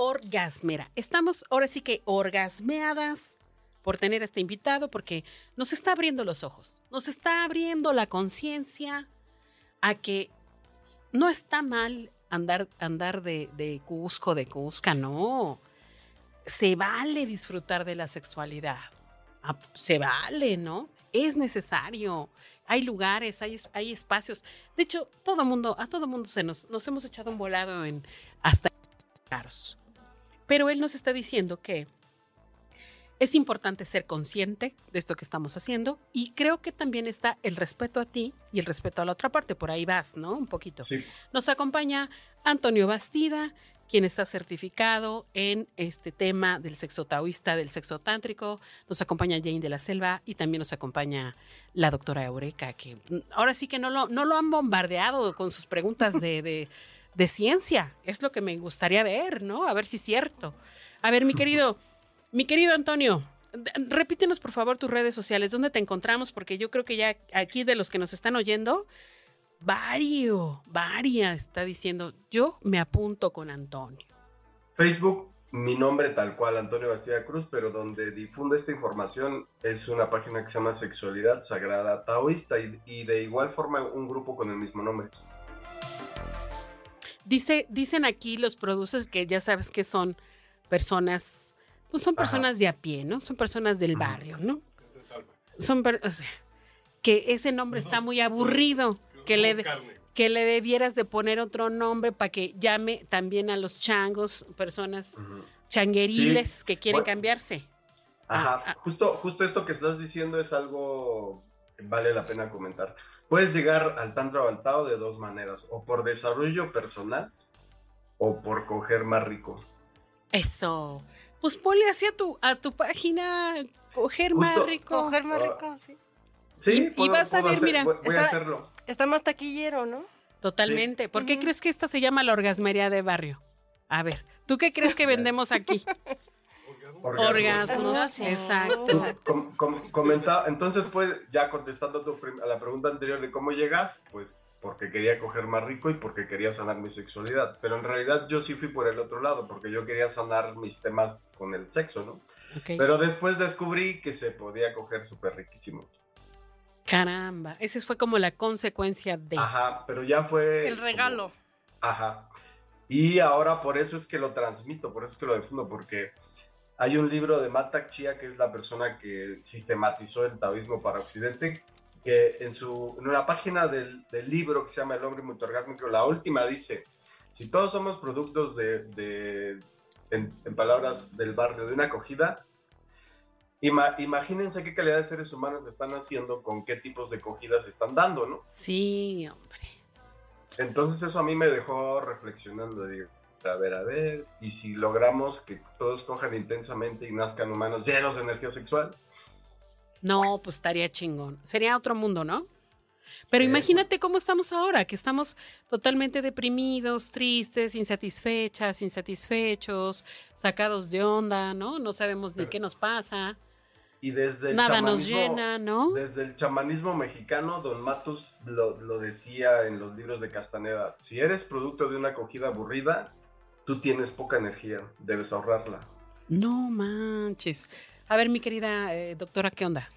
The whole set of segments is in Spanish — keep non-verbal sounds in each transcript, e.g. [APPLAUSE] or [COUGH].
orgasmera, estamos ahora sí que orgasmeadas por tener a este invitado porque nos está abriendo los ojos, nos está abriendo la conciencia a que no está mal andar, andar de, de Cusco, de Cusca, no. Se vale disfrutar de la sexualidad. Ah, Se vale, ¿no? Es necesario. Hay lugares, hay, hay espacios. De hecho, todo mundo, a todo mundo se nos, nos hemos echado un volado en hasta caros. Pero él nos está diciendo que es importante ser consciente de esto que estamos haciendo y creo que también está el respeto a ti y el respeto a la otra parte. Por ahí vas, ¿no? Un poquito. Sí. Nos acompaña Antonio Bastida, quien está certificado en este tema del sexo taoísta, del sexo tántrico. Nos acompaña Jane de la Selva y también nos acompaña la doctora Eureka, que ahora sí que no lo, no lo han bombardeado con sus preguntas de, de, de ciencia. Es lo que me gustaría ver, ¿no? A ver si es cierto. A ver, mi querido, [LAUGHS] mi querido Antonio, repítenos por favor tus redes sociales, ¿dónde te encontramos? Porque yo creo que ya aquí de los que nos están oyendo, Vario, varia está diciendo, yo me apunto con Antonio. Facebook, mi nombre tal cual, Antonio Bastida Cruz, pero donde difundo esta información es una página que se llama Sexualidad Sagrada Taoísta y, y de igual forma un grupo con el mismo nombre. Dice, dicen aquí los producers que ya sabes que son personas, pues son Ajá. personas de a pie, ¿no? Son personas del barrio, ¿no? Son, per- o sea, que ese nombre está muy aburrido, que le, de- que le debieras de poner otro nombre para que llame también a los changos, personas changueriles que quieren Bueno. cambiarse. Ajá, Ah, ah. justo, justo esto que estás diciendo es algo vale la pena comentar. Puedes llegar al tantra o al tao de dos maneras, o por desarrollo personal o por coger más rico. Eso. Pues ponle así a tu, a tu página, coger más rico. Coger más Ah. rico, sí. Sí, Y- y vas a ver, hacer- mira, voy, voy a está- hacerlo. Está más taquillero, ¿no? Totalmente. ¿Por qué crees que esta se llama la orgasmería de barrio? A ver, ¿tú qué crees que [LAUGHS] vendemos aquí? Orgasmos. Orgasmos. Exacto. Com- com- comenta- entonces, pues, ya contestando tu a la pregunta anterior de cómo llegas, pues porque quería coger más rico y porque quería sanar mi sexualidad. Pero en realidad yo sí fui por el otro lado, porque yo quería sanar mis temas con el sexo, ¿no? Pero después descubrí que se podía coger súper riquísimo. Caramba, esa fue como la consecuencia de. Ajá, pero ya fue... El regalo. como- Ajá. Y ahora por eso es que lo transmito, por eso es que lo difundo, porque hay un libro de Matak Chia, que es la persona que sistematizó el taoísmo para Occidente, que en, su, en una página del, del libro que se llama El hombre multiorgásmico, la última dice, si todos somos productos de, de- en, en palabras del barrio, de una acogida, ima- imagínense qué calidad de seres humanos están haciendo, con qué tipos de cogidas están dando, ¿no? Sí, hombre. Entonces eso a mí me dejó reflexionando, digo, a ver, a ver, y si logramos que todos cojan intensamente y nazcan humanos llenos de energía sexual, No, pues estaría chingón. Sería otro mundo, ¿no? Pero Eso. imagínate cómo estamos ahora, que estamos totalmente deprimidos, tristes, insatisfechas, insatisfechos, sacados de onda, ¿no? No sabemos ni qué nos pasa, y desde el nada nos llena, ¿no? Desde el chamanismo mexicano, Don Matus lo, lo decía en los libros de Castaneda, si eres producto de una acogida aburrida, tú tienes poca energía, debes ahorrarla. No manches. A ver, mi querida eh, doctora, ¿qué onda?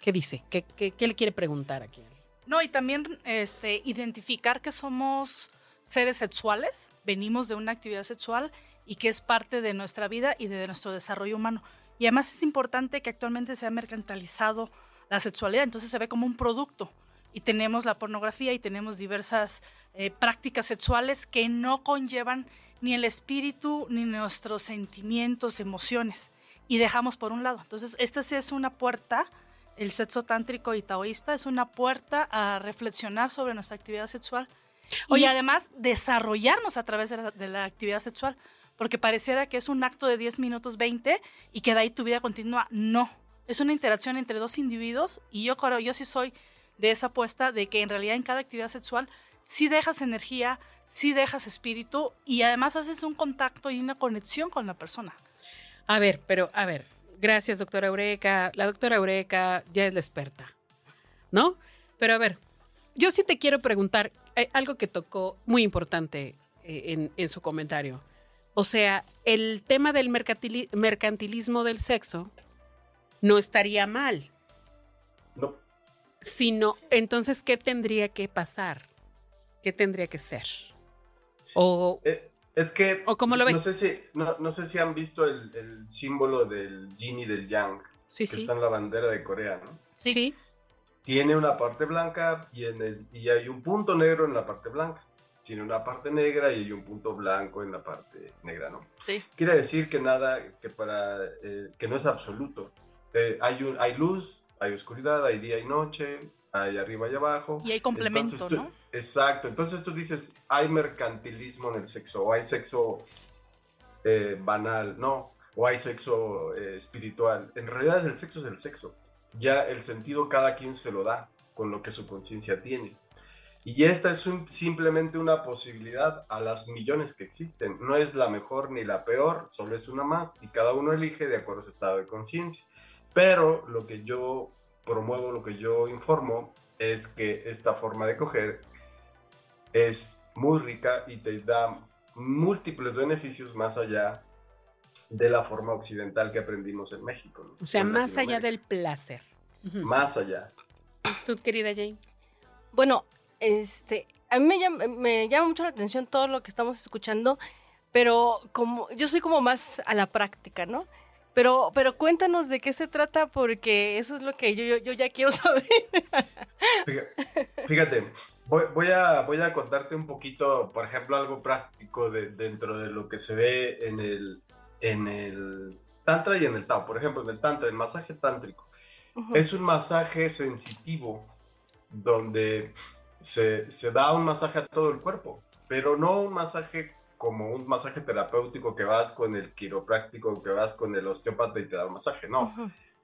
¿Qué dice? ¿Qué, qué, qué le quiere preguntar aquí? No, y también este, identificar que somos seres sexuales, venimos de una actividad sexual y que es parte de nuestra vida y de nuestro desarrollo humano. Y además es importante que actualmente se ha mercantilizado la sexualidad, entonces se ve como un producto. Y tenemos la pornografía y tenemos diversas eh, prácticas sexuales que no conllevan ni el espíritu ni nuestros sentimientos, emociones. Y dejamos por un lado. Entonces, esta sí es una puerta el sexo tántrico y taoísta es una puerta a reflexionar sobre nuestra actividad sexual Oye. y además desarrollarnos a través de la, de la actividad sexual. porque pareciera que es un acto de 10 minutos 20 y que de ahí tu vida continúa. No, es una interacción entre dos individuos y yo creo, yo sí soy de esa apuesta de que en realidad en cada actividad sexual sí dejas energía, sí dejas espíritu y además haces un contacto y una conexión con la persona. A ver, pero a ver, gracias doctora Eureka, la doctora Eureka ya es la experta, ¿no? Pero a ver, yo sí te quiero preguntar eh, algo que tocó muy importante eh, en, en su comentario. O sea, el tema del mercantili- mercantilismo del sexo no estaría mal, No, sino entonces, ¿qué tendría que pasar? ¿Qué tendría que ser? O, eh, es que ¿O cómo lo ven? no sé si no, no sé si han visto el, el símbolo del yin y del yang sí, que sí, está en la bandera de Corea, ¿no? sí, Tiene una parte blanca y, en el, y hay un punto negro en la parte blanca. Tiene una parte negra y hay un punto blanco en la parte negra, ¿no? Sí. Quiere decir que nada, que para, eh, que no es absoluto. Eh, hay, un, hay luz, hay oscuridad, hay día y noche, hay arriba y abajo. Y hay complemento, Entonces tú- ¿no? Exacto. Entonces tú dices, hay mercantilismo en el sexo, o hay sexo eh, banal, no, o hay sexo eh, espiritual. En realidad el sexo es el sexo. Ya el sentido cada quien se lo da con lo que su conciencia tiene. Y esta es un- simplemente una posibilidad a las millones que existen. No es la mejor ni la peor, solo es una más y cada uno elige de acuerdo a su estado de conciencia. Pero lo que yo promuevo, lo que yo informo, es que esta forma de coger es muy rica y te da múltiples beneficios más allá de la forma occidental que aprendimos en México. ¿no? o sea, en más allá del placer. Más allá. ¿Tú, querida Jane? Bueno, este, a mí me llama, me llama mucho la atención todo lo que estamos escuchando, pero como yo soy como más a la práctica, ¿no? Pero, pero cuéntanos de qué se trata, porque eso es lo que yo, yo, yo ya quiero [LAUGHS] saber. Fíjate, voy, voy a, voy a contarte un poquito, por ejemplo, algo práctico de, dentro de lo que se ve en el, en el Tantra y en el Tao. Por ejemplo, en el Tantra, el masaje tántrico. Ujú. Es un masaje sensitivo donde se, se da un masaje a todo el cuerpo, pero no un masaje como un masaje terapéutico que vas con el quiropráctico, que vas con el osteópata y te da un masaje, no.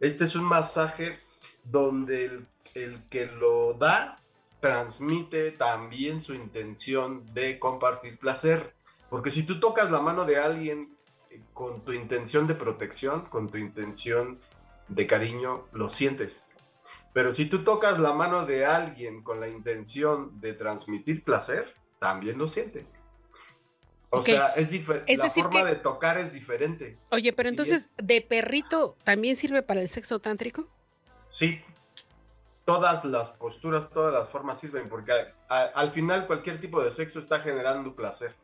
Este es un masaje donde el, el que lo da transmite también su intención de compartir placer. Porque si tú tocas la mano de alguien eh, con tu intención de protección, con tu intención de cariño, lo sientes. Pero si tú tocas la mano de alguien con la intención de transmitir placer, también lo siente. O sea, es diferente. Es La decir forma que- de tocar es diferente. Oye, pero entonces, ¿de perrito también sirve para el sexo tántrico? Sí, todas las posturas, todas las formas sirven, porque a- a- al final cualquier tipo de sexo está generando placer.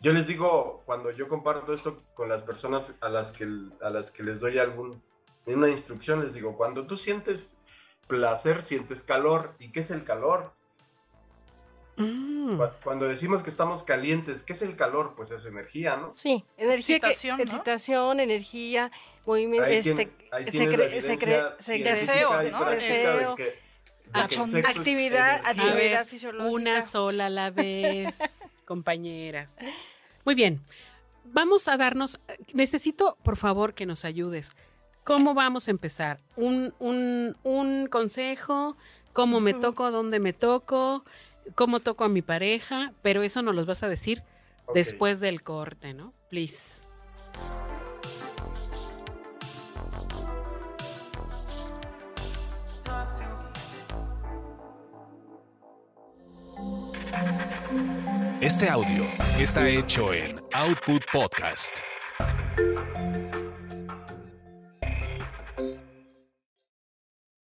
Yo les digo, cuando yo comparto esto con las personas a las que, a las que les doy algún, una instrucción, les digo, cuando tú sientes placer, sientes calor. ¿Y qué es el calor? Mm. Cu- Cuando decimos que estamos calientes, ¿qué es el calor? Pues es energía, ¿no? Sí, energía, que- Excitación, ¿no? excitación, energía, movimiento, Ahí este, Deseo. que- que actividad, actividad ver, fisiológica. Una sola a la vez, [LAUGHS] compañeras. Muy bien. Vamos a darnos. Necesito, por favor, que nos ayudes. ¿Cómo vamos a empezar? ¿Un, un, un consejo? ¿Cómo me Ujú. toco? ¿Dónde me toco? ¿Cómo toco a mi pareja? Pero eso nos los vas a decir después del corte, ¿no? Please. Este audio está hecho en Output Podcast.